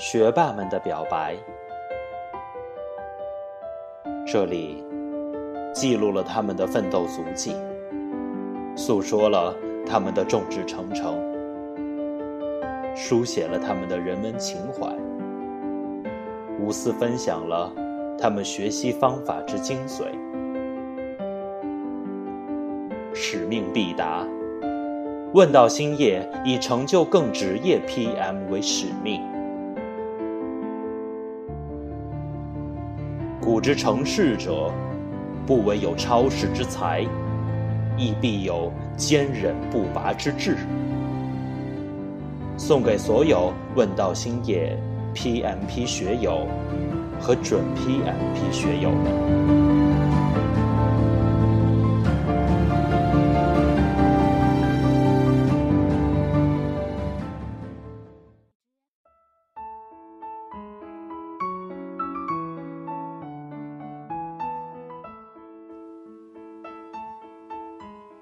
学霸们的表白。这里记录了他们的奋斗足迹，诉说了他们的众志成城，书写了他们的人文情怀，无私分享了他们学习方法之精髓。使命必达，问道兴业以成就更职业 PM 为使命。古之成事者，不惟有超世之才，亦必有坚忍不拔之志。送给所有问道兴业 PMP 学友和准 PMP 学友们。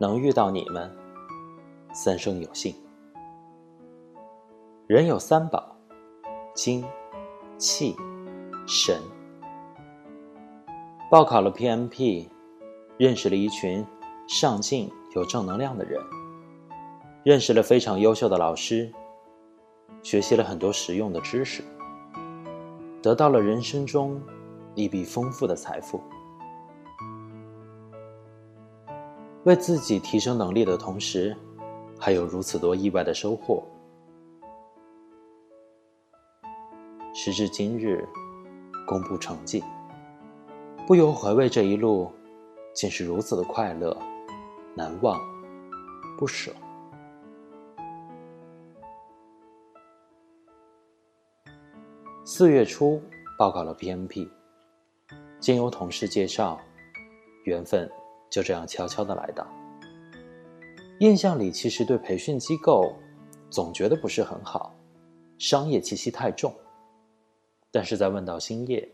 能遇到你们，三生有幸。人有三宝：精、气、神。报考了 PMP，认识了一群上进、有正能量的人，认识了非常优秀的老师，学习了很多实用的知识，得到了人生中一笔丰富的财富。为自己提升能力的同时，还有如此多意外的收获。时至今日，公布成绩，不由回味这一路，竟是如此的快乐、难忘、不舍。四月初报考了 PMP，经由同事介绍，缘分。就这样悄悄的来到。印象里，其实对培训机构总觉得不是很好，商业气息太重。但是在问到兴业，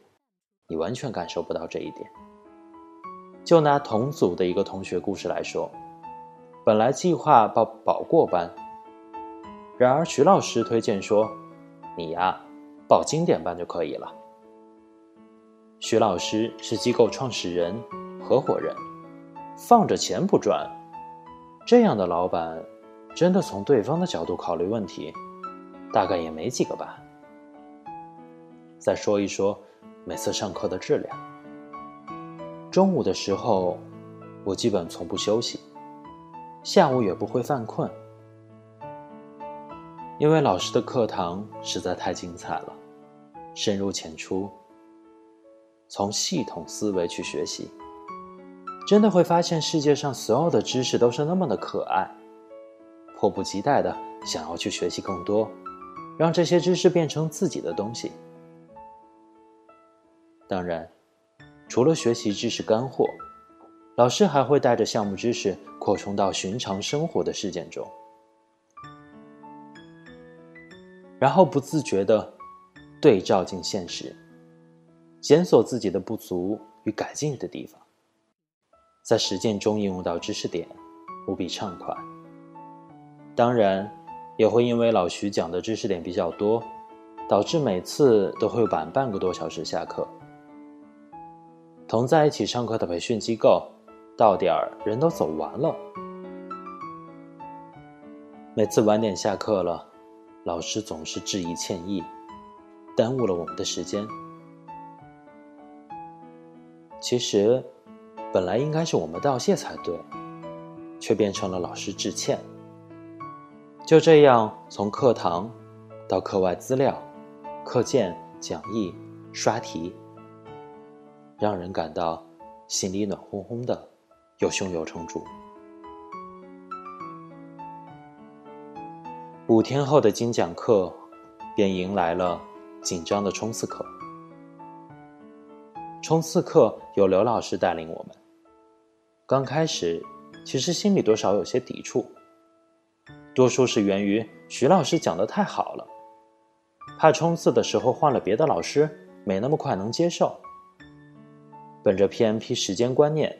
你完全感受不到这一点。就拿同组的一个同学故事来说，本来计划报保过班，然而徐老师推荐说：“你呀，报经典班就可以了。”徐老师是机构创始人、合伙人。放着钱不赚，这样的老板，真的从对方的角度考虑问题，大概也没几个吧。再说一说每次上课的质量。中午的时候，我基本从不休息，下午也不会犯困，因为老师的课堂实在太精彩了，深入浅出，从系统思维去学习。真的会发现世界上所有的知识都是那么的可爱，迫不及待的想要去学习更多，让这些知识变成自己的东西。当然，除了学习知识干货，老师还会带着项目知识扩充到寻常生活的事件中，然后不自觉的对照进现实，检索自己的不足与改进的地方。在实践中应用到知识点，无比畅快。当然，也会因为老徐讲的知识点比较多，导致每次都会晚半个多小时下课。同在一起上课的培训机构，到点儿人都走完了，每次晚点下课了，老师总是致以歉意，耽误了我们的时间。其实。本来应该是我们道谢才对，却变成了老师致歉。就这样，从课堂到课外资料、课件、讲义、刷题，让人感到心里暖烘烘的，又胸有成竹。五天后的精讲课，便迎来了紧张的冲刺课。冲刺课由刘老师带领我们。刚开始，其实心里多少有些抵触，多数是源于徐老师讲的太好了，怕冲刺的时候换了别的老师，没那么快能接受。本着 PMP 时间观念，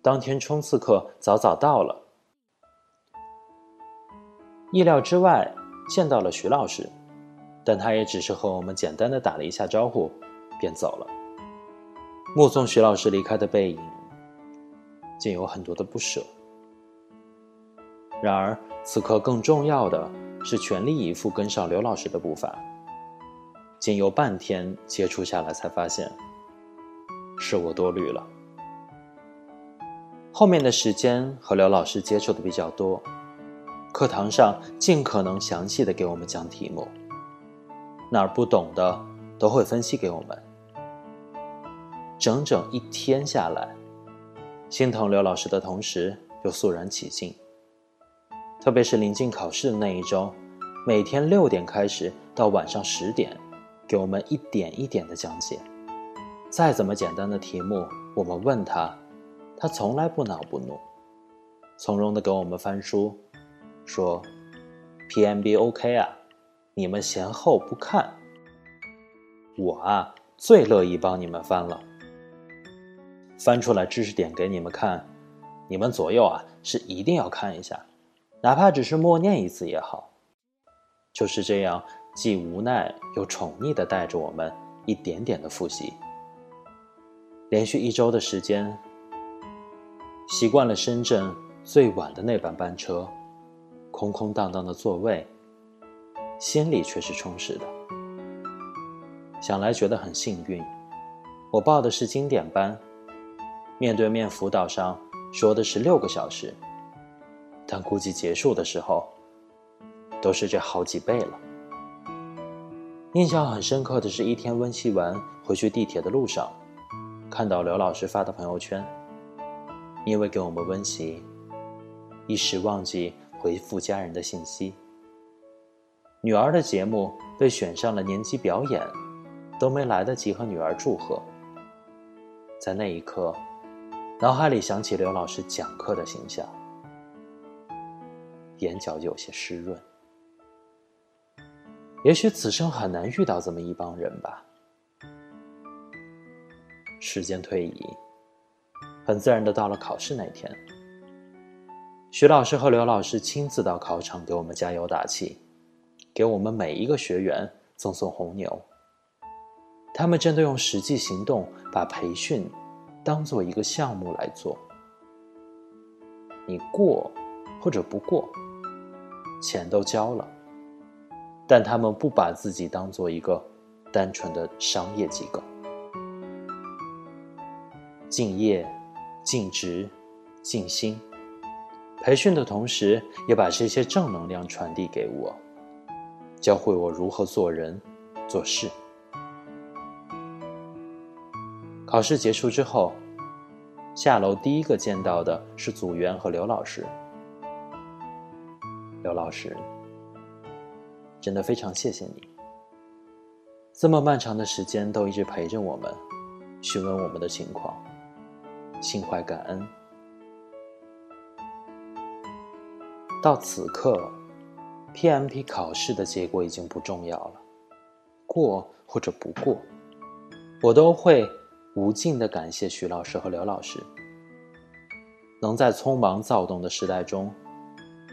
当天冲刺课早早到了，意料之外见到了徐老师，但他也只是和我们简单的打了一下招呼，便走了。目送徐老师离开的背影，竟有很多的不舍。然而，此刻更重要的是全力以赴跟上刘老师的步伐。仅有半天接触下来，才发现是我多虑了。后面的时间和刘老师接触的比较多，课堂上尽可能详细的给我们讲题目，哪儿不懂的都会分析给我们。整整一天下来，心疼刘老师的同时又肃然起敬。特别是临近考试的那一周，每天六点开始到晚上十点，给我们一点一点的讲解。再怎么简单的题目，我们问他。他从来不恼不怒，从容的给我们翻书，说：“PMB OK 啊，你们嫌厚不看。我啊，最乐意帮你们翻了，翻出来知识点给你们看，你们左右啊是一定要看一下，哪怕只是默念一次也好。就是这样，既无奈又宠溺的带着我们一点点的复习，连续一周的时间。”习惯了深圳最晚的那班班车，空空荡荡的座位，心里却是充实的。想来觉得很幸运，我报的是经典班，面对面辅导上说的是六个小时，但估计结束的时候，都是这好几倍了。印象很深刻的是一天温习完回去地铁的路上，看到刘老师发的朋友圈。因为给我们温习，一时忘记回复家人的信息。女儿的节目被选上了年级表演，都没来得及和女儿祝贺。在那一刻，脑海里想起刘老师讲课的形象，眼角有些湿润。也许此生很难遇到这么一帮人吧。时间推移。很自然的到了考试那天，徐老师和刘老师亲自到考场给我们加油打气，给我们每一个学员赠送红牛。他们真的用实际行动把培训当做一个项目来做。你过或者不过，钱都交了，但他们不把自己当做一个单纯的商业机构，敬业。尽职、尽心，培训的同时，也把这些正能量传递给我，教会我如何做人、做事。考试结束之后，下楼第一个见到的是组员和刘老师。刘老师，真的非常谢谢你，这么漫长的时间都一直陪着我们，询问我们的情况。心怀感恩。到此刻，PMP 考试的结果已经不重要了，过或者不过，我都会无尽的感谢徐老师和刘老师，能在匆忙躁动的时代中，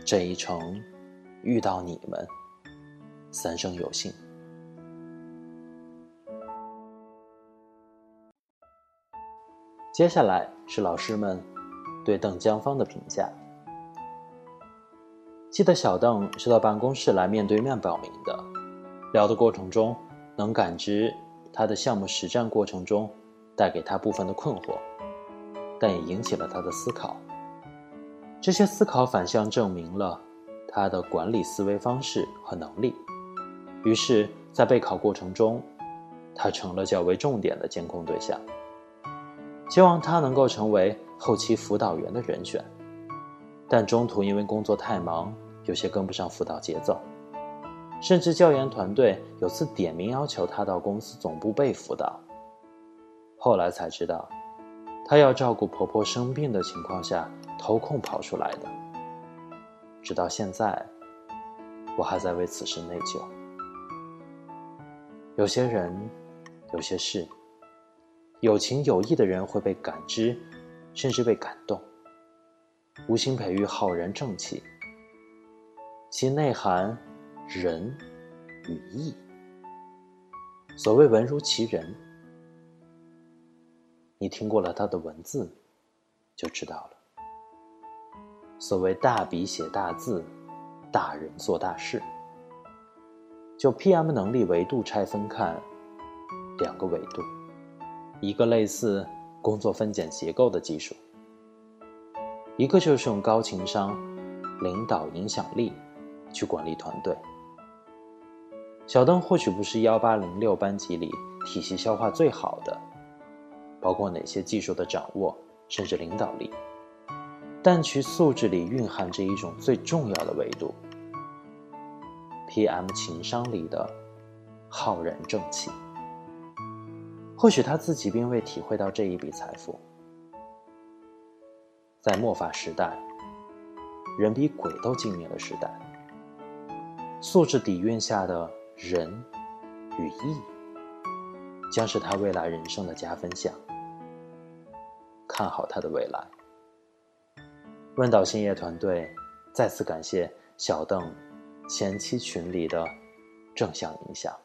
这一程遇到你们，三生有幸。接下来是老师们对邓江芳的评价。记得小邓是到办公室来面对面表明的，聊的过程中能感知他的项目实战过程中带给他部分的困惑，但也引起了他的思考。这些思考反向证明了他的管理思维方式和能力。于是，在备考过程中，他成了较为重点的监控对象。希望他能够成为后期辅导员的人选，但中途因为工作太忙，有些跟不上辅导节奏，甚至教研团队有次点名要求他到公司总部被辅导。后来才知道，他要照顾婆婆生病的情况下偷空跑出来的。直到现在，我还在为此事内疚。有些人，有些事。有情有义的人会被感知，甚至被感动，无心培育浩然正气，其内涵仁与义。所谓文如其人，你听过了他的文字，就知道了。所谓大笔写大字，大人做大事。就 PM 能力维度拆分看，两个维度，一个类似工作分拣结构的技术，一个就是用高情商、领导影响力去管理团队。小邓或许不是幺八零六班级里体系消化最好的，包括哪些技术的掌握，甚至领导力。但其素质里蕴含着一种最重要的维度，PM 情商里的浩然正气。或许他自己并未体会到这一笔财富。在末法时代，人比鬼都精明的时代，素质底蕴下的仁与义，将是他未来人生的加分项。看好他的未来。问道兴业团队再次感谢小邓前期群里的正向影响。